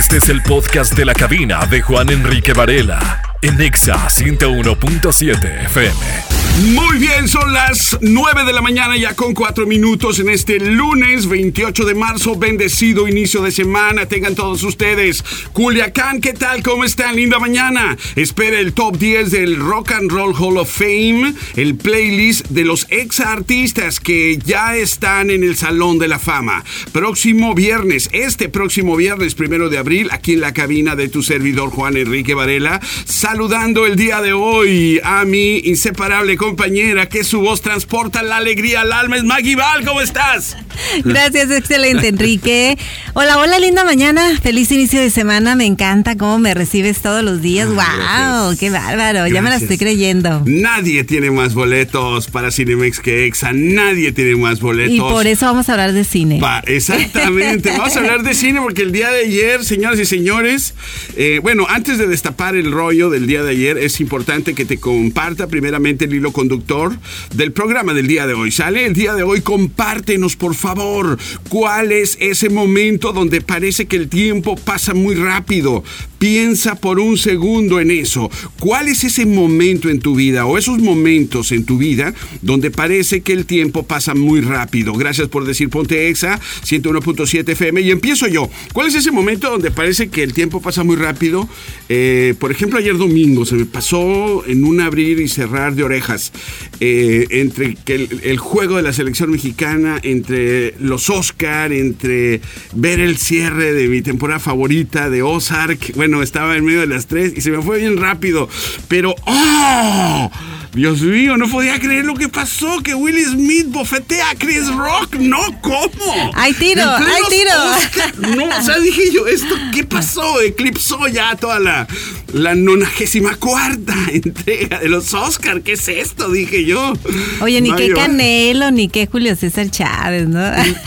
Este es el podcast de la cabina de Juan Enrique Varela en Exa 101.7 FM. Muy bien, son las 9 de la mañana ya con 4 minutos en este lunes 28 de marzo. Bendecido inicio de semana. Tengan todos ustedes. Culiacán, ¿qué tal? ¿Cómo están? Linda mañana. Espera el top 10 del Rock and Roll Hall of Fame, el playlist de los ex artistas que ya están en el Salón de la Fama. Próximo viernes, este próximo viernes, primero de abril, aquí en la cabina de tu servidor Juan Enrique Varela, saludando el día de hoy a mi inseparable compañera que su voz transporta la alegría al alma. Es Maggie Val, ¿cómo estás? Gracias, excelente, Enrique. Hola, hola, linda mañana. Feliz inicio de semana. Me encanta cómo me recibes todos los días. ¡Wow! ¡Qué bárbaro! Ya me la estoy creyendo. Nadie tiene más boletos para Cinemex que EXA. Nadie tiene más boletos. Y por eso vamos a hablar de cine. exactamente. vamos a hablar de cine porque el día de ayer, señoras y señores, eh, bueno, antes de destapar el rollo del día de ayer, es importante que te comparta primeramente el hilo conductor del programa del día de hoy. ¿Sale? El día de hoy compártenos, por favor, cuál es ese momento donde parece que el tiempo pasa muy rápido. Piensa por un segundo en eso. ¿Cuál es ese momento en tu vida o esos momentos en tu vida donde parece que el tiempo pasa muy rápido? Gracias por decir Ponte Exa 101.7 FM y empiezo yo. ¿Cuál es ese momento donde parece que el tiempo pasa muy rápido? Eh, por ejemplo, ayer domingo se me pasó en un abrir y cerrar de orejas eh, entre que el, juego de la selección mexicana, entre los Oscar, entre ver el cierre de mi temporada favorita de Ozark. Bueno, estaba en medio de las tres y se me fue bien rápido. Pero, ¡oh! Dios mío, no podía creer lo que pasó, que Will Smith bofetea a Chris Rock. No, ¿cómo? Hay tiro, hay tiro. no, o sea, dije yo, ¿esto qué pasó? Eclipsó ya toda la, la nonagésima cuarta entrega de los Oscar. ¿Qué es esto? Dije yo. Oye, ni qué Canelo, ni qué Julio César Chávez, ¿no?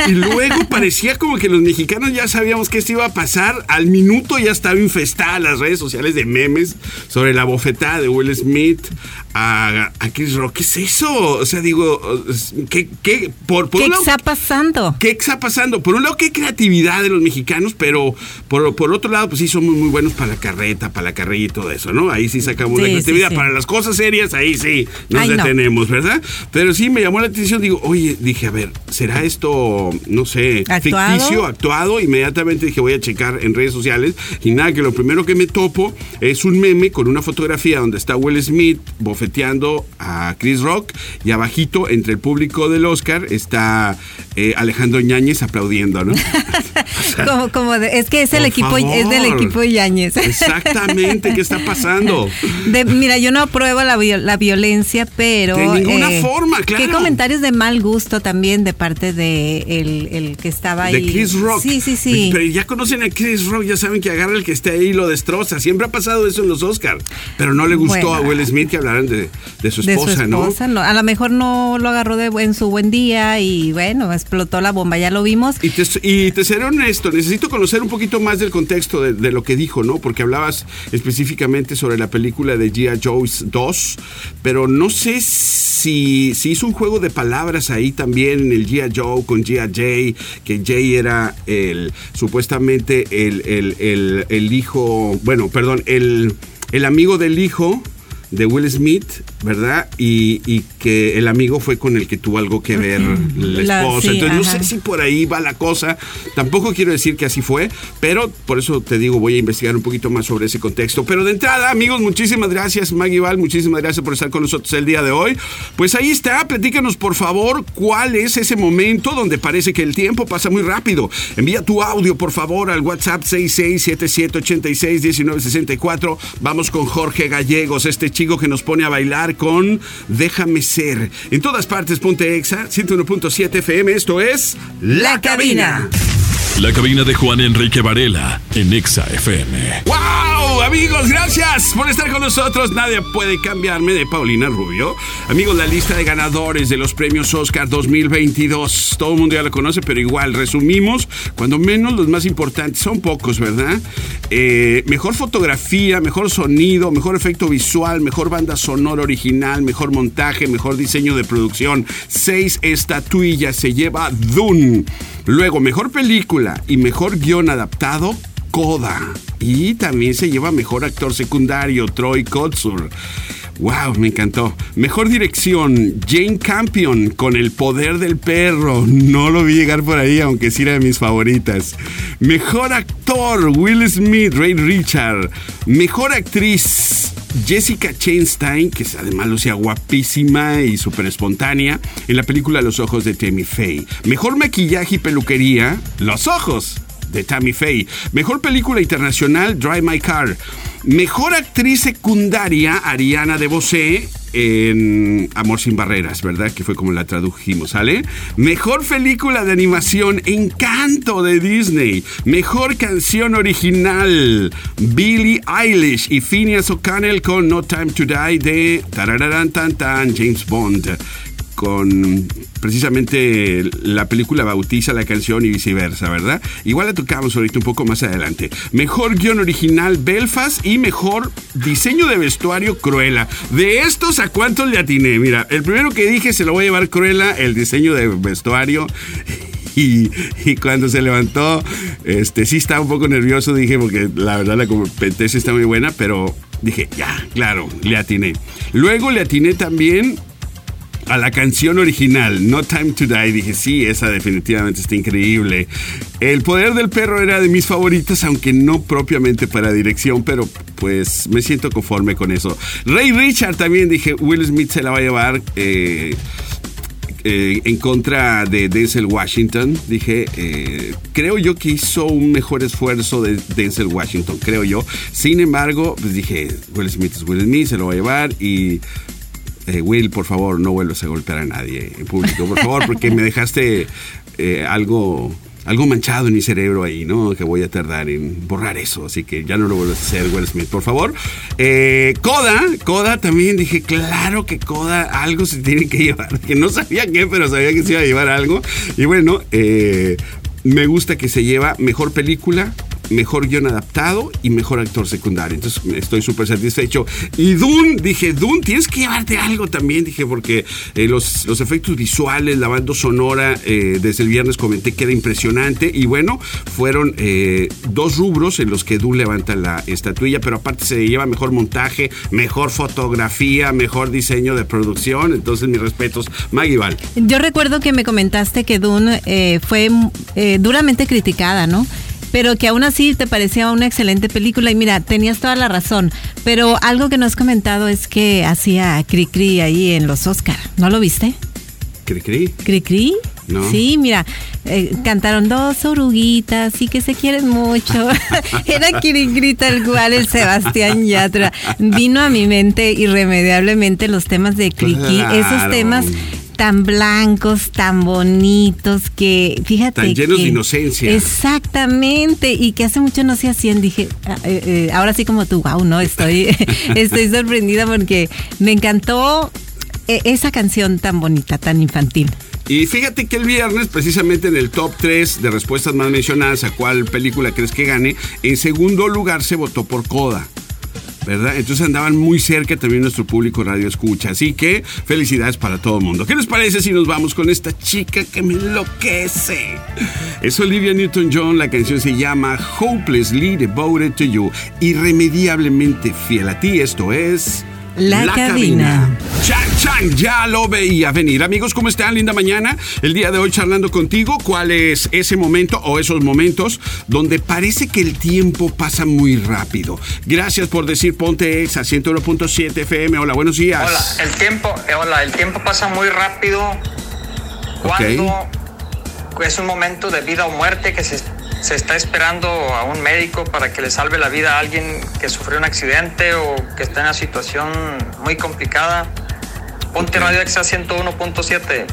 Y, luego parecía como que los mexicanos ya sabíamos que esto iba a pasar. Al minuto ya estaba infestada las redes sociales de memes sobre la bofetada de Will Smith a, a Chris Rock. ¿Qué es eso? O sea, digo, ¿qué, qué, por, ¿Qué está pasando? ¿Qué está pasando? Por un lado, qué creatividad de los mexicanos, pero por, por otro lado, pues sí, somos muy buenos para la carreta, para la y todo eso, ¿no? Ahí sí sacamos la creatividad. Para las cosas serias, ahí sí nos detenemos, ¿verdad? Pero sí me llamó la atención, digo, oye, dije, a ver, ¿será esto, no sé, ficticio, actuado? Inmediatamente dije, voy a checar en redes sociales. Y nada, que lo primero que me topo es un meme con una fotografía donde está Will Smith, bofeteando a Chris Rock y abajito entre el público del Oscar está eh, Alejandro Ñañez aplaudiendo, ¿no? como, es que es el equipo es del equipo Ñañez. Exactamente, ¿qué está pasando? mira, yo no apruebo la, la violencia, pero de ninguna eh, forma, claro. Qué comentarios de mal gusto también de parte de el, que estaba ahí. De Chris Rock. Sí, sí, sí. Pero ya conocen a Chris Rock, ya saben que agarra el que esté ahí y lo destroza. Siempre ha pasado eso en los Oscars. Pero no le gustó a Will Smith que hablaran de, su esposa, ¿no? A lo mejor no lo agarró de, en su buen día y bueno, explotó la bomba, ya lo vimos. Y te, y te seré honesto, necesito conocer un poquito más del contexto de, lo que dijo, ¿no? Porque hablabas específicamente sobre la película de G.I. Joe's 2, pero no sé si, si, hizo un juego de palabras ahí también en el G.I. Joe con G.I. J, que Jay era el supuestamente el, el, el hijo, bueno, perdón, el, el amigo del hijo de Will Smith, ¿verdad? Y, que el amigo fue con el que tuvo algo que ver la esposa. Entonces no sé si por ahí va la cosa. Tampoco quiero decir que así fue, pero por eso te digo, voy a investigar un poquito más sobre ese contexto. Pero de entrada, amigos, muchísimas gracias, Maggie Val, muchísimas gracias por estar con nosotros el día de hoy. Pues ahí está, platícanos por favor cuál es ese momento donde parece que el tiempo pasa muy rápido. Envía tu audio, por favor, al WhatsApp 6677861964. Vamos con Jorge Gallegos, este chico que nos pone a bailar con Déjame ser. En todas partes, ponte Exa, 101.7 FM. Esto es La Cabina. La cabina de Juan Enrique Varela en Exa FM. ¡Wow! Amigos, gracias por estar con nosotros. Nadie puede cambiarme de Paulina Rubio. Amigos, la lista de ganadores de los premios Oscar 2022. Todo el mundo ya lo conoce, pero igual resumimos. Cuando menos los más importantes, son pocos, ¿verdad? Eh, mejor fotografía, mejor sonido, mejor efecto visual, mejor banda sonora original, mejor montaje, mejor diseño de producción. Seis estatuillas se lleva Dune. Luego, mejor película y mejor guion adaptado, Coda. Y también se lleva mejor actor secundario, Troy Kotsur. Wow, me encantó. Mejor dirección, Jane Campion con El Poder del Perro. No lo vi llegar por ahí, aunque sí era de mis favoritas. Mejor actor, Will Smith, Ray Richard. Mejor actriz, Jessica Chastain, que además lucía guapísima y súper espontánea, en la película Los Ojos de Tammy Faye. Mejor maquillaje y peluquería, Los Ojos de Tammy Faye. Mejor película internacional, Drive My Car. Mejor actriz secundaria, Ariana DeBose en Amor sin Barreras, ¿verdad? Que fue como la tradujimos, ¿sale? Mejor película de animación, Encanto de Disney. Mejor canción original, Billie Eilish y Phineas O'Connell con No Time to Die de Tarararán Tan Tan, James Bond con precisamente la película bautiza la canción y viceversa, ¿verdad? Igual la tocamos ahorita un poco más adelante. Mejor guion original Belfast y mejor diseño de vestuario Cruella. De estos, ¿a cuántos le atiné? Mira, el primero que dije se lo voy a llevar Cruella, el diseño de vestuario. Y, cuando se levantó, este sí estaba un poco nervioso, dije, porque la verdad la competencia está muy buena, pero dije, ya, claro, le atiné. Luego le atiné también a la canción original, No Time to Die, dije, sí, esa definitivamente está increíble. El poder del perro era de mis favoritas, aunque no propiamente para dirección, pero pues me siento conforme con eso. Ray Richard también, dije, Will Smith se la va a llevar. Eh, eh, en contra de Denzel Washington, dije, eh, creo yo que hizo un mejor esfuerzo de Denzel Washington, creo yo. Sin embargo, pues dije, Will Smith es Will Smith, se lo va a llevar y eh, Will, por favor, no vuelvas a golpear a nadie en público, por favor, porque me dejaste eh, algo algo manchado en mi cerebro ahí, ¿no? Que voy a tardar en borrar eso, así que ya no lo vuelvas a hacer, Will Smith, por favor. Eh, Coda, Coda también dije, claro que Coda algo se tiene que llevar, que no sabía qué, pero sabía que se iba a llevar algo. Y bueno, me gusta que se lleva mejor película, mejor guion adaptado y mejor actor secundario. Entonces estoy súper satisfecho. Y Dune, dije, Dune, tienes que llevarte algo también, dije, porque eh, los, los, efectos visuales, la banda sonora, eh, desde el viernes comenté que era impresionante. Y bueno, fueron eh, dos rubros en los que Dune levanta la estatuilla, pero aparte se lleva mejor montaje, mejor fotografía, mejor diseño de producción. Entonces, mis respetos, Maggie. Yo recuerdo que me comentaste que Dune fue duramente criticada, ¿no? Pero que aún así te parecía una excelente película y mira, tenías toda la razón, pero algo que no has comentado es que hacía Cri Cri ahí en los Oscar, ¿no lo viste? ¿Cri Cri? ¿Cri Cri? No. Sí, mira, eh, cantaron dos oruguitas y que se quieren mucho. Era Cri tal cual el Sebastián Yatra. Vino a mi mente irremediablemente los temas de Cri esos temas tan blancos, tan bonitos, que fíjate. Tan llenos de inocencia. Exactamente, y que hace mucho no se hacían. Dije, ah, eh, eh, ahora sí como tú, wow, no, estoy, estoy sorprendida porque me encantó eh, esa canción tan bonita, tan infantil. Y fíjate que el viernes, precisamente en el top 3 de respuestas más mencionadas, a cuál película crees que gane, en segundo lugar se votó por Coda. ¿Verdad? Entonces andaban muy cerca también nuestro público radio escucha. Así que felicidades para todo el mundo. ¿Qué les parece si nos vamos con esta chica que me enloquece? Es Olivia Newton-John, la canción se llama Hopelessly Devoted to You, irremediablemente fiel a ti. Esto es... La, cabina. Chan, chan, ya lo veía venir. Amigos, ¿cómo están? Linda mañana. El día de hoy charlando contigo. ¿Cuál es ese momento o esos momentos donde parece que el tiempo pasa muy rápido? Gracias por decir Ponte Ex a 101.7 FM. Hola, buenos días. Hola, el tiempo, eh, hola, el tiempo pasa muy rápido cuando es un momento de vida o muerte que se se está esperando a un médico para que le salve la vida a alguien que sufrió un accidente o que está en una situación muy complicada. Ponte Radio Exa 101.7.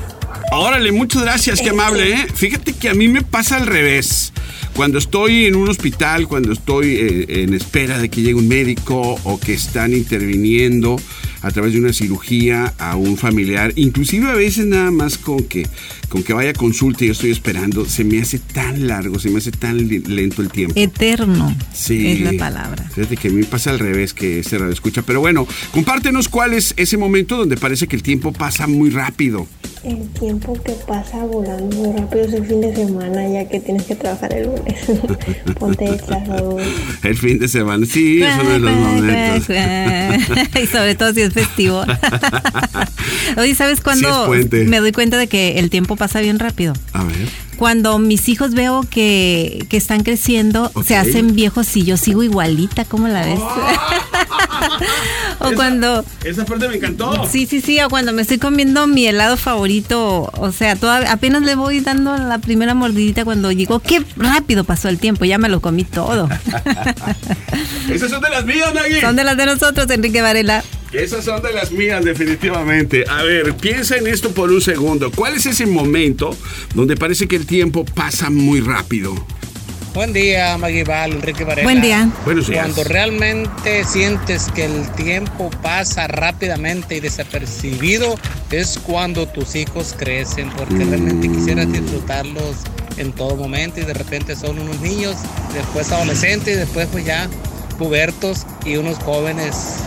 Órale, muchas gracias, qué amable. ¿eh? Fíjate que a mí me pasa al revés. Cuando estoy en un hospital, cuando estoy eh, en espera de que llegue un médico o que están interviniendo a través de una cirugía a un familiar, inclusive a veces nada más con que, con que vaya a consulta y yo estoy esperando, se me hace tan largo, se me hace tan lento el tiempo. Eterno sí, es la palabra. Fíjate que a mí pasa al revés que se radio escucha. Pero bueno, compártenos cuál es ese momento donde parece que el tiempo pasa muy rápido. El tiempo que pasa volando muy rápido es el fin de semana, ya que tienes que trabajar el lunes. Ponte extra, El fin de semana, sí, es uno de los momentos. y sobre todo si es festivo. Oye, ¿sabes cuándo me doy cuenta de que el tiempo pasa bien rápido? A ver cuando mis hijos veo que, que están creciendo, se hacen viejos y yo sigo igualita, ¿cómo la ves? O cuando... Esa parte me encantó. Sí, sí, sí, o cuando me estoy comiendo mi helado favorito, o sea, todavía, apenas le voy dando la primera mordidita cuando digo, qué rápido pasó el tiempo, ya me lo comí todo. Esas son de las mías, Nagui. Son de las de nosotros, Enrique Varela. Esas son de las mías, definitivamente. A ver, piensa en esto por un segundo. ¿Cuál es ese momento donde parece que el tiempo pasa muy rápido? Buen día, Maguibal, Enrique Varela. Buen día. Buenos días. Cuando realmente sientes que el tiempo pasa rápidamente y desapercibido, es cuando tus hijos crecen, porque realmente mm. quisieras disfrutarlos en todo momento y de repente son unos niños, después adolescentes y después pues ya pubertos y unos jóvenes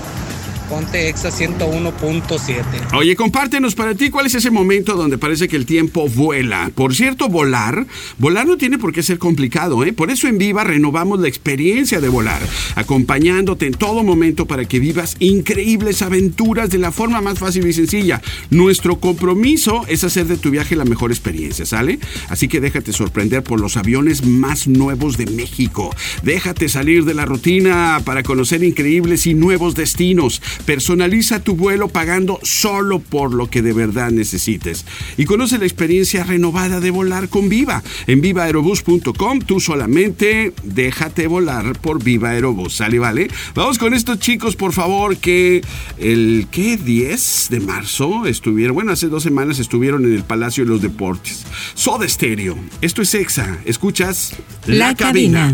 Ponte Exa 101.7. Oye, compártenos para ti cuál es ese momento donde parece que el tiempo vuela. Por cierto, volar, volar no tiene por qué ser complicado, ¿eh? Por eso en Viva renovamos la experiencia de volar, acompañándote en todo momento para que vivas increíbles aventuras de la forma más fácil y sencilla. Nuestro compromiso es hacer de tu viaje la mejor experiencia, ¿sale? Así que déjate sorprender por los aviones más nuevos de México. Déjate salir de la rutina para conocer increíbles y nuevos destinos. Personaliza tu vuelo pagando solo por lo que de verdad necesites. Y conoce la experiencia renovada de volar con Viva. En vivaerobus.com tú solamente déjate volar por Viva Aerobus. ¿Sale, vale? Vamos con estos chicos, por favor, que el ¿qué? 10 de marzo estuvieron, bueno, hace dos semanas estuvieron en el Palacio de los Deportes. Soda Stereo. Esto es EXA. ¿Escuchas? La, cabina.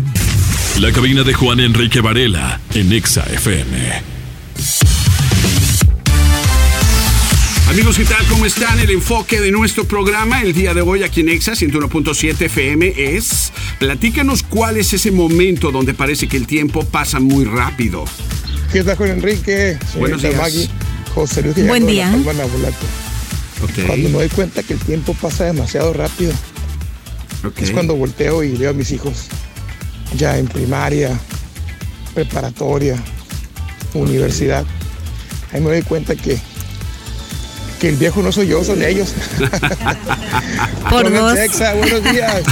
La cabina de Juan Enrique Varela en EXA FM. Amigos, ¿qué tal? ¿Cómo están? El enfoque de nuestro programa el día de hoy aquí en EXA 101.7 FM es, platícanos cuál es ese momento donde parece que el tiempo pasa muy rápido. ¿Qué tal, Juan Enrique? Buenos días. Maggie, José Luis Buen día. Cuando me doy cuenta que el tiempo pasa demasiado rápido, es cuando volteo y veo a mis hijos ya en primaria, preparatoria, universidad. Ahí me doy cuenta que que el viejo no soy yo, son ellos. Por dos. buenos días.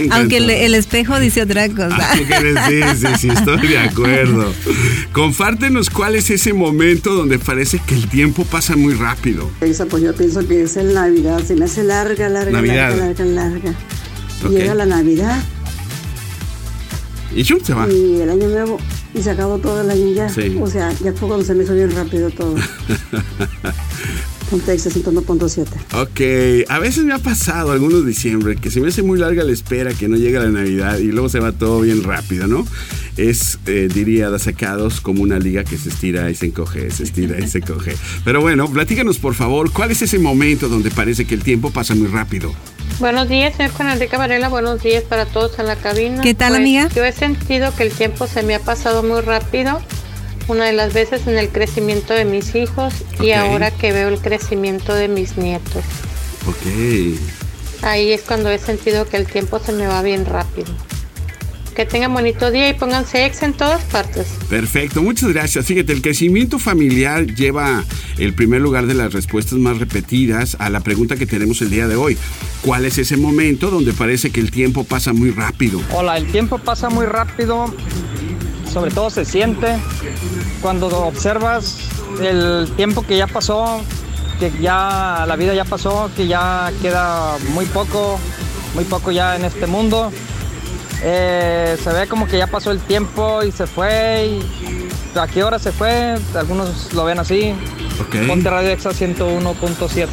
Aunque el, espejo dice otra cosa. sí, sí, sí, estoy de acuerdo. Compártenos cuál es ese momento donde parece que el tiempo pasa muy rápido. Esa, pues yo pienso que es en Navidad, se me hace larga, larga, larga, larga, larga. Llega la Navidad. Y se va. Y el año nuevo y se acabó todo el año ya. O sea, ya fue cuando se me hizo bien rápido todo. Contexto 101.7. Ok, a veces me ha pasado algunos diciembre que se me hace muy larga la espera que no llega la Navidad y luego se va todo bien rápido, ¿no? Es, eh, diría, sacados como una liga que se estira y se encoge, se estira y se encoge. Pero bueno, platícanos por favor, ¿cuál es ese momento donde parece que el tiempo pasa muy rápido? Buenos días, señor Juan Enrique Varela. Buenos días para todos en la cabina. ¿Qué tal, pues, amiga? Yo he sentido que el tiempo se me ha pasado muy rápido. Una de las veces en el crecimiento de mis hijos y ahora que veo el crecimiento de mis nietos. Ok. Ahí es cuando he sentido que el tiempo se me va bien rápido. Que tengan bonito día y pónganse ex en todas partes. Perfecto, muchas gracias. Fíjate, el crecimiento familiar lleva el primer lugar de las respuestas más repetidas a la pregunta que tenemos el día de hoy. ¿Cuál es ese momento donde parece que el tiempo pasa muy rápido? Hola, el tiempo pasa muy rápido, sobre todo se siente cuando observas el tiempo que ya pasó, que ya la vida ya pasó, que ya queda muy poco, muy poco ya en este mundo eh, se ve como que ya pasó el tiempo y se fue. Y ¿A qué hora se fue? Algunos lo ven así. Okay. Ponte Radio Exa 101.7.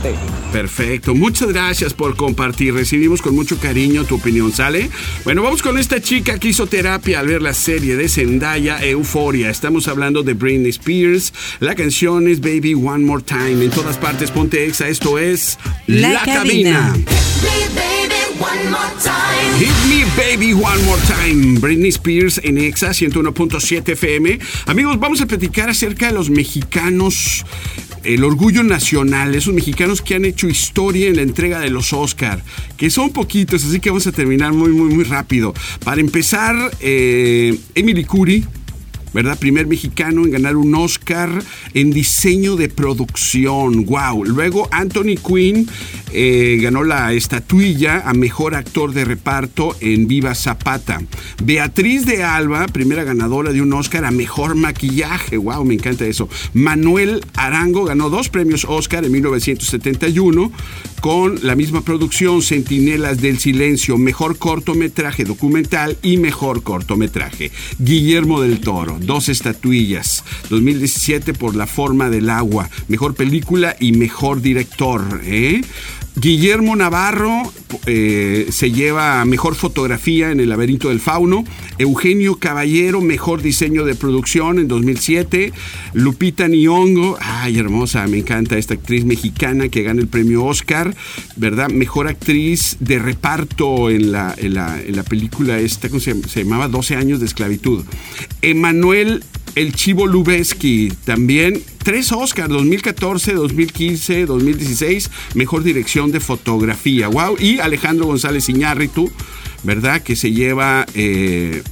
Perfecto, muchas gracias por compartir. Recibimos con mucho cariño tu opinión, ¿sale? Bueno, vamos con esta chica que hizo terapia al ver la serie de Zendaya Euforia. Estamos hablando de Britney Spears. La canción es Baby One More Time. En todas partes, ponte Exa. Esto es La, cabina. Baby, one more time. Hit Me Baby One More Time, Britney Spears en Exa 101.7 FM. Amigos, vamos a platicar acerca de los mexicanos, el orgullo nacional, esos mexicanos que han hecho historia en la entrega de los Oscar, que son poquitos, así que vamos a terminar muy, muy, muy rápido. Para empezar, eh, Emily Curie ¿verdad? Primer mexicano en ganar un Oscar en diseño de producción. ¡Wow! Luego Anthony Quinn eh, ganó la estatuilla a mejor actor de reparto en Viva Zapata. Beatriz de Alba, primera ganadora de un Oscar a mejor maquillaje. ¡Wow! Me encanta eso. Manuel Arango ganó dos premios Oscar en 1971 con la misma producción Centinelas del Silencio, mejor cortometraje documental y mejor cortometraje. Guillermo del Toro, dos estatuillas. 2017 por La forma del agua, mejor película y mejor director. ¿eh? Guillermo Navarro eh, se lleva mejor fotografía en El laberinto del fauno. Eugenio Caballero, mejor diseño de producción en 2007. Lupita Nyong'o, ay hermosa, me encanta esta actriz mexicana que gana el premio Oscar, ¿verdad? Mejor actriz de reparto en la, película esta, ¿cómo se, se llamaba? 12 años de esclavitud. Emanuel el Chivo Lubeski también. Tres Oscars, 2014, 2015, 2016, mejor dirección de fotografía. Wow. Y Alejandro González Iñárritu, ¿verdad? Que se lleva eh,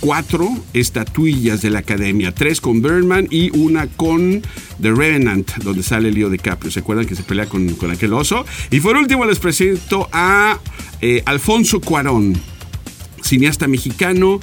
cuatro estatuillas de la academia. Tres con Birdman y una con The Revenant, donde sale Leo DiCaprio. ¿Se acuerdan que se pelea con, aquel oso? Y por último les presento a eh, Alfonso Cuarón, cineasta mexicano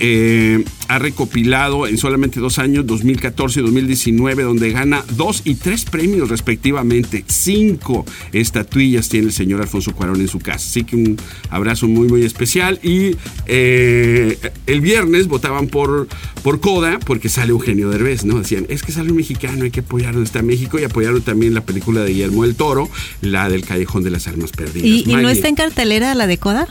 eh, ha recopilado en solamente dos años, 2014 y 2019, donde gana dos y tres premios respectivamente. Cinco estatuillas tiene el señor Alfonso Cuarón en su casa. Así que un abrazo muy, muy especial. Y eh, el viernes votaban por, por Coda porque sale Eugenio Derbez, ¿no? Decían, es que sale un mexicano, hay que apoyarlo, está México y apoyaron también la película de Guillermo del Toro, la del Callejón de las Almas Perdidas. ¿Y, ¿y no está en cartelera la de Coda?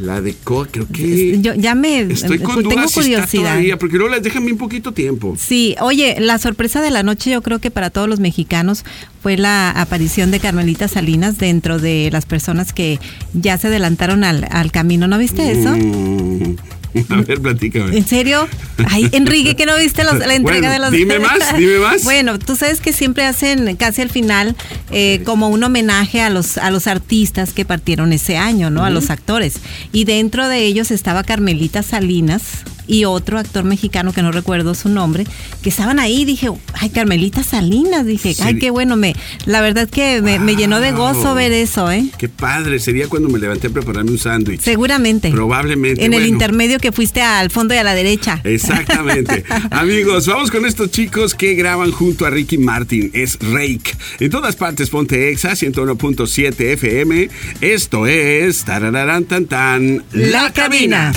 La de Coda, creo que. Yo ya me. Estoy con tengo curiosidad. porque luego les dejan bien poquito tiempo. Sí, oye, la sorpresa de la noche, yo creo que para todos los mexicanos fue la aparición de Carmelita Salinas dentro de las personas que ya se adelantaron al, al camino. ¿No viste eso? Mm. A ver, platícame. ¿En serio? Ay, Enrique, que no viste la entrega de los... Dime más, dime más. Bueno, tú sabes que siempre hacen casi al final eh, como un homenaje a los, a los artistas que partieron ese año, ¿no? A los actores. Y dentro de ellos estaba Carmelita Salinas, y otro actor mexicano que no recuerdo su nombre, que estaban ahí, dije, ay, Carmelita Salinas, dije, ay, qué bueno, me, la verdad que me, llenó de gozo ver eso, ¿eh? Qué padre, sería cuando me levanté a prepararme un sándwich. Seguramente. Probablemente. En el intermedio que fuiste al fondo y a la derecha. Exactamente. Amigos, vamos con estos chicos que graban junto a Ricky Martin, es Rake. En todas partes ponte Exa 101.7 FM. Esto es tarararán tan tan La, cabina.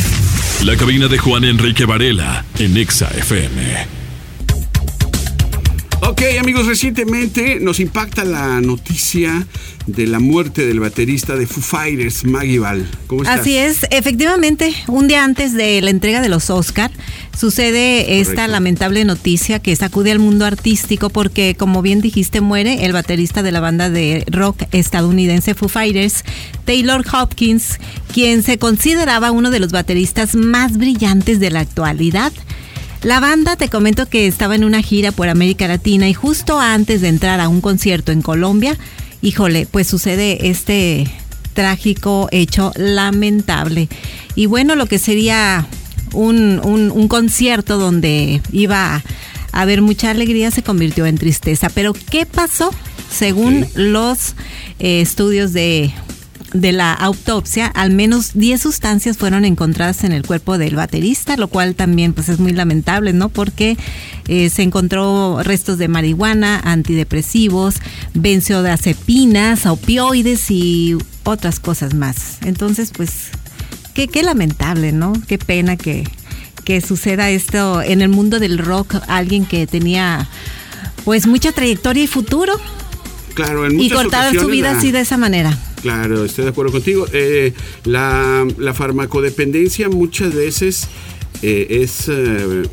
La cabina de Juan Enrique Varela en Exa FM. Ok, amigos, recientemente nos impacta la noticia de la muerte del baterista de Foo Fighters, Maggie Val. ¿Cómo estás? Así es, efectivamente, un día antes de la entrega de los Oscar, sucede esta lamentable noticia que sacude al mundo artístico porque, como bien dijiste, muere el baterista de la banda de rock estadounidense Foo Fighters, Taylor Hopkins, quien se consideraba uno de los bateristas más brillantes de la actualidad. La banda, te comento que estaba en una gira por América Latina y justo antes de entrar a un concierto en Colombia, híjole, pues sucede este trágico hecho lamentable. Y bueno, lo que sería un, concierto donde iba a haber mucha alegría se convirtió en tristeza. Pero ¿qué pasó? Según los eh, estudios de de la autopsia, al menos 10 sustancias fueron encontradas en el cuerpo del baterista, lo cual también pues es muy lamentable, ¿no? Porque eh, se encontró restos de marihuana, antidepresivos, benzodiazepinas, opioides y otras cosas más. Entonces, pues, qué, qué lamentable, ¿no? Qué pena que, que suceda esto en el mundo del rock, alguien que tenía pues mucha trayectoria y futuro. Claro, en Y cortar su vida así de esa manera. Claro, estoy de acuerdo contigo. Eh, la, farmacodependencia muchas veces eh, es, eh,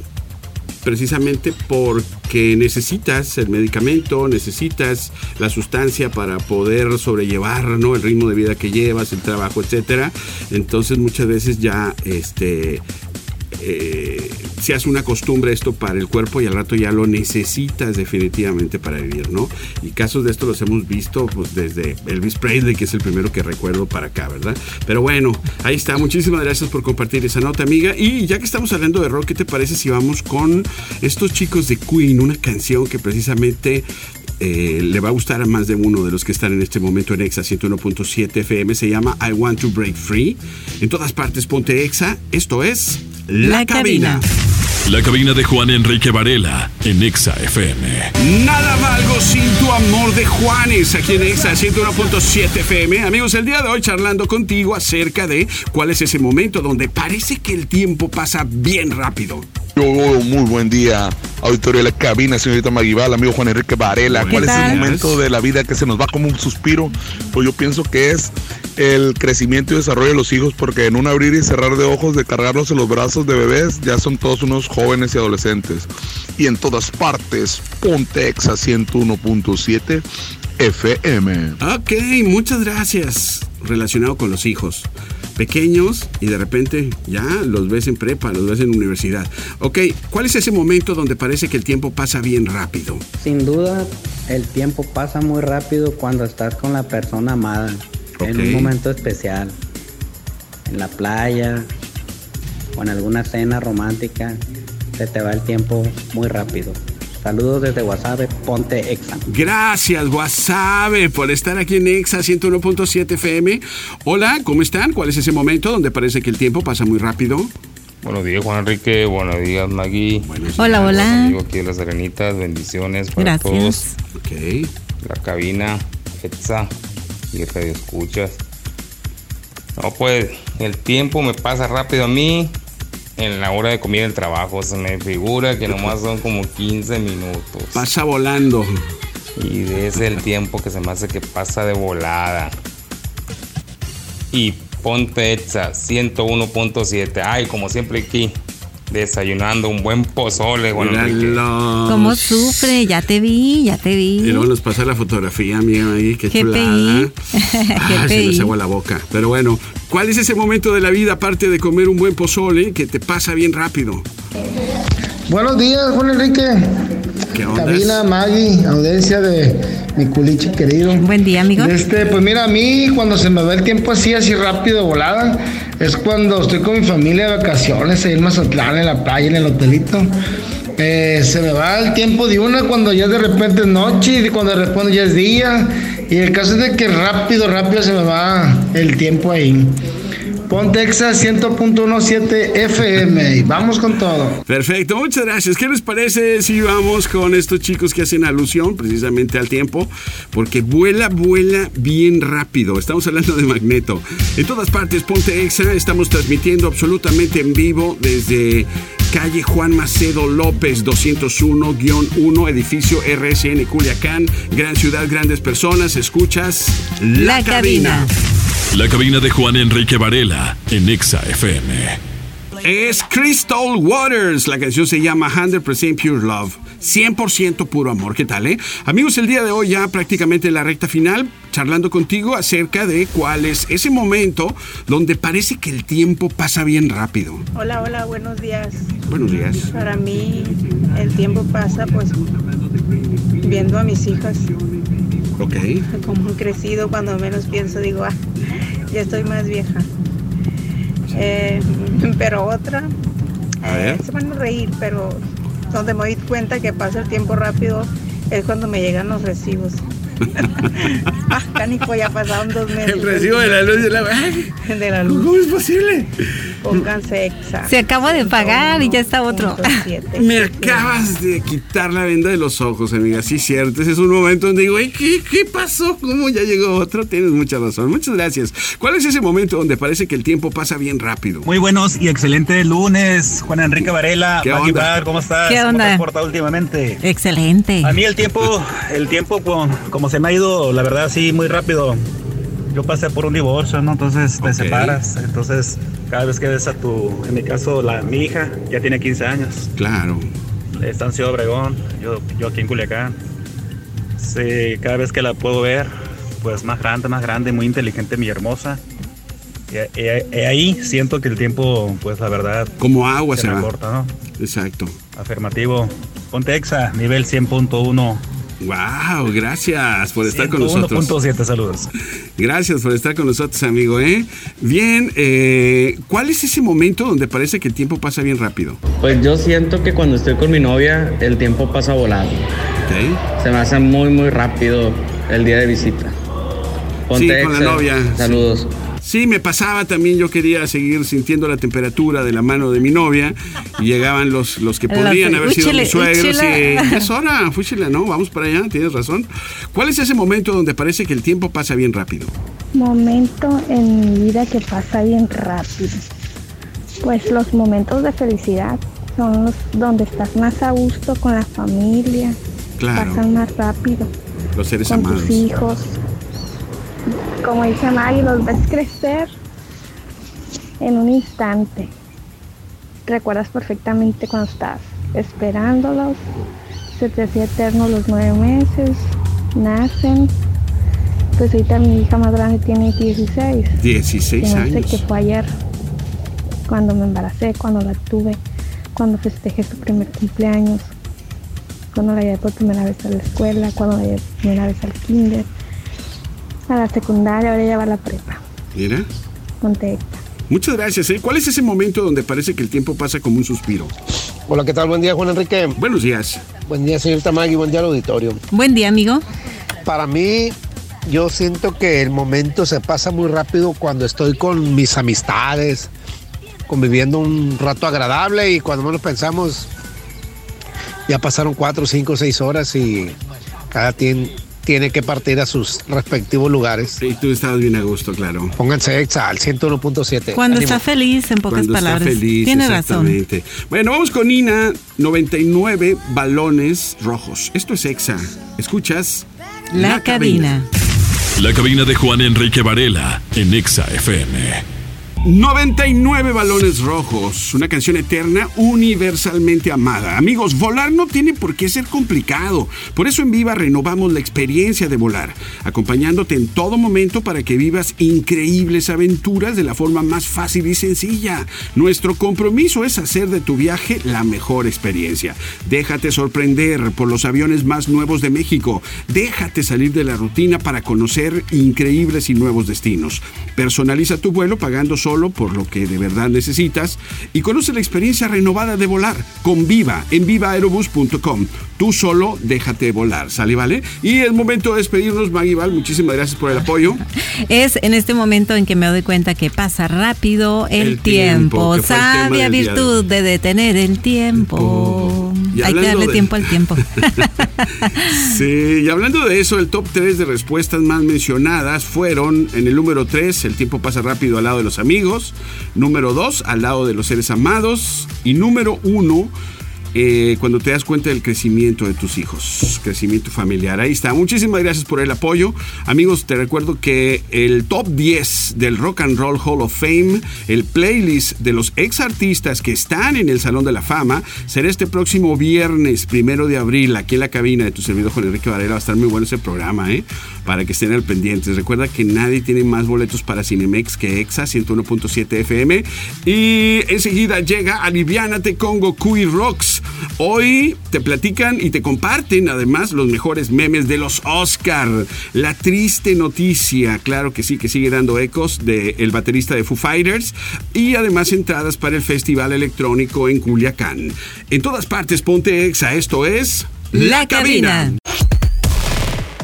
precisamente porque necesitas el medicamento, necesitas la sustancia para poder sobrellevar ¿no? el ritmo de vida que llevas, el trabajo, etcétera. Entonces muchas veces ya este eh, se hace una costumbre esto para el cuerpo y al rato ya lo necesitas definitivamente para vivir, ¿no? Y casos de esto los hemos visto pues desde Elvis Presley, que es el primero que recuerdo para acá, ¿verdad? Pero bueno, ahí está. Muchísimas gracias por compartir esa nota, amiga. Y ya que estamos hablando de rock, ¿qué te parece si vamos con estos chicos de Queen? Una canción que precisamente eh, le va a gustar a más de uno de los que están en este momento en EXA 101.7 FM. Se llama I Want to Break Free. En todas partes ponte EXA. Esto es La, cabina. La cabina de Juan Enrique Varela en Exa FM. Nada valgo sin tu amor de Juanes aquí en Exa 101.7 FM. Amigos, el día de hoy charlando contigo acerca de cuál es ese momento donde parece que el tiempo pasa bien rápido. Muy buen día, auditorio de la cabina, señorita Maguibal, amigo Juan Enrique Varela. ¿Cuál es el momento de la vida que se nos va como un suspiro? Pues yo pienso que es el crecimiento y desarrollo de los hijos, porque en un abrir y cerrar de ojos, de cargarlos en los brazos de bebés, ya son todos unos jóvenes y adolescentes. Y en todas partes, Pontex a 101.7 FM. Ok, muchas gracias. Relacionado con los hijos pequeños y de repente ya los ves en prepa, los ves en universidad. Ok, ¿cuál es ese momento donde parece que el tiempo pasa bien rápido? Sin duda, el tiempo pasa muy rápido cuando estás con la persona amada, en un momento especial, en la playa o en alguna cena romántica, se te va el tiempo muy rápido. Saludos desde Guasave, Ponte Exa. Gracias, Guasave, por estar aquí en Exa 101.7 FM. Hola, ¿cómo están? ¿Cuál es ese momento donde parece que el tiempo pasa muy rápido? Buenos días, Juan Enrique. Buenos días, Maggie. hola, hola. Amigo aquí de las Arenitas. Bendiciones para Gracias. todos. Ok. La cabina, Exa y Radio Escuchas. No, pues el tiempo me pasa rápido a mí en la hora de comida el trabajo. Se me figura que nomás son como 15 minutos. Pasa volando. Y es el tiempo que se me hace que pasa de volada. Y ponte Etza 101.7. Ay, como siempre aquí desayunando un buen pozole, Juan ¿Cómo sufre? Ya te vi, ya te vi. Y luego nos pasa la fotografía, mía ahí, qué chulada. ah, se nos agua la boca. Pero bueno, ¿cuál es ese momento de la vida, aparte de comer un buen pozole, que te pasa bien rápido? Buenos días, Juan Enrique. ¿Qué onda? Cabina, Maggie, audiencia de mi culiche querido. Buen día, amigo. Este, pues mira, a mí cuando se me va el tiempo así, así rápido, volada, es cuando estoy con mi familia de vacaciones, en Mazatlán, en la playa, en el hotelito. Eh, se me va el tiempo de una cuando ya de repente es noche y cuando de repente ya es día. Y el caso es de que rápido, rápido se me va el tiempo ahí. Pontexa 100.17 FM y vamos con todo. Perfecto, muchas gracias. ¿Qué les parece si vamos con estos chicos que hacen alusión precisamente al tiempo? Porque vuela, vuela bien rápido. Estamos hablando de Magneto. En todas partes, Ponte Exa, estamos transmitiendo absolutamente en vivo desde calle Juan Macedo López 201-1, edificio RSN Culiacán, gran ciudad, grandes personas. Escuchas La, cabina. La cabina de Juan Enrique Varela en Exa FM. Es Crystal Waters. La canción se llama 100% Pure Love. 100% puro amor. ¿Qué tal, eh? Amigos, el día de hoy ya prácticamente la recta final, charlando contigo acerca de cuál es ese momento donde parece que el tiempo pasa bien rápido. Hola, hola, buenos días. Buenos días. Para mí, el tiempo pasa pues viendo a mis hijas. Ok. Como han crecido, cuando menos pienso, digo, ah, ya estoy más vieja. Eh, pero otra, eh, se van a reír, pero donde me doy cuenta que pasa el tiempo rápido es cuando me llegan los recibos. ah, cánico, ya pasaron dos meses. El recibo de la luz de la, de la luz. ¿Cómo es posible? Pónganse exa. Se acaba de pagar y ya está otro. Me acabas de quitar la venda de los ojos, amiga. Sí, cierto. Ese es un momento donde digo, ¿qué, ¿qué pasó? ¿Cómo ya llegó otro? Tienes mucha razón. Muchas gracias. ¿Cuál es ese momento donde parece que el tiempo pasa bien rápido? Muy buenos y excelentes lunes. Juan Enrique Varela. ¿Qué onda? ¿Cómo estás? ¿Qué onda? ¿Cómo te has portado últimamente? Excelente. A mí el tiempo, el tiempo como se me ha ido, la verdad, sí, muy rápido. Yo pasé por un divorcio, ¿no? Entonces te separas. Entonces, cada vez que ves a tu, en mi caso, la, mi hija, ya tiene 15 años. Claro. Está Ciudad Obregón, yo, yo aquí en Culiacán. Sí, cada vez que la puedo ver, pues más grande, más grande, muy inteligente, mi hermosa. Y, ahí siento que el tiempo, pues la verdad. Como agua se, se corta, ¿no? Exacto. Afirmativo. Ponte Exa, nivel 100.1. Wow, gracias por estar con nosotros. 1.7, saludos. Gracias por estar con nosotros, amigo. ¿eh? Bien, eh, ¿cuál es ese momento donde parece que el tiempo pasa bien rápido? Pues yo siento que cuando estoy con mi novia, el tiempo pasa volando. Okay. Se me hace muy, muy rápido el día de visita. Ponte sí, con la novia. Saludos. Sí, me pasaba también, yo quería seguir sintiendo la temperatura de la mano de mi novia y llegaban los, los que podrían haber sido mis suegros y es hora, fúchila, ¿no? Vamos para allá, tienes razón. ¿Cuál es ese momento donde parece que el tiempo pasa bien rápido? Momento en mi vida que pasa bien rápido. Pues los momentos de felicidad son los donde estás más a gusto con la familia. Claro. Pasan más rápido. Los seres con amados. Tus hijos, como dice Maggie, los ves crecer en un instante. Recuerdas perfectamente cuando estás esperándolos, se te hacía eterno los nueve meses, nacen. Pues ahorita mi hija más grande tiene 16. 16 no años. sé qué fue ayer, cuando me embaracé, cuando la tuve, cuando festejé su primer cumpleaños, cuando la llevé por primera vez a la escuela, cuando la llevé por primera vez al kinder a la secundaria, ahora ya va a la prepa. Mira. Contesta. Muchas gracias. ¿eh? ¿Cuál es ese momento donde parece que el tiempo pasa como un suspiro? Hola, ¿qué tal? Buen día, Juan Enrique. Buenos días. Buen día, señor Tamagui. Buen día al auditorio. Buen día, amigo. Para mí, yo siento que el momento se pasa muy rápido cuando estoy con mis amistades, conviviendo un rato agradable y cuando menos pensamos, ya pasaron cuatro, cinco, seis horas y cada quien tiene que partir a sus respectivos lugares. Sí, tú estabas bien a gusto, claro. Pónganse exa al 101.7. Cuando está feliz, en pocas Cuando palabras. Está feliz, Tiene exactamente. razón. Bueno, vamos con Nina, 99 balones rojos. Esto es exa. ¿Escuchas? La, La cabina. cabina. La cabina de Juan Enrique Varela en Exa FM. 99 balones rojos, una canción eterna universalmente amada. Amigos, volar no tiene por qué ser complicado. Por eso en Viva renovamos la experiencia de volar, acompañándote en todo momento para que vivas increíbles aventuras de la forma más fácil y sencilla. Nuestro compromiso es hacer de tu viaje la mejor experiencia. Déjate sorprender por los aviones más nuevos de México. Déjate salir de la rutina para conocer increíbles y nuevos destinos. Personaliza tu vuelo pagando solo por lo que de verdad necesitas y conoce la experiencia renovada de volar con Viva en vivaerobus.com. Tú solo déjate volar, ¿sale, vale? Y es momento de despedirnos, Maggie Val. Muchísimas gracias por el apoyo. Es en este momento en que me doy cuenta que pasa rápido el, El tiempo. tiempo, el Sabia virtud de detener el tiempo. Y Hay que darle de- tiempo al tiempo. Sí, y hablando de eso, el top 3 de respuestas más mencionadas fueron en el número 3, el tiempo pasa rápido al lado de los amigos, número 2, al lado de los seres amados, y número 1, cuando te das cuenta del crecimiento de tus hijos, crecimiento familiar. Ahí está. Muchísimas gracias por el apoyo. Amigos, te recuerdo que el top 10 del Rock and Roll Hall of Fame, el playlist de los ex artistas que están en el Salón de la Fama, será este próximo viernes, primero de abril, aquí en la cabina de tu servidor Juan Enrique Varela. Va a estar muy bueno ese programa, ¿eh? Para que estén al pendiente. Recuerda que nadie tiene más boletos para Cinemex que EXA 101.7 FM. Y enseguida llega Aliviánate con Goku y Rocks. Hoy te platican y te comparten además los mejores memes de los Oscar. La triste noticia, claro que sí, que sigue dando ecos del baterista de Foo Fighters. Y además entradas para el Festival Electrónico en Culiacán. En todas partes, ponte exa. Esto es. La cabina.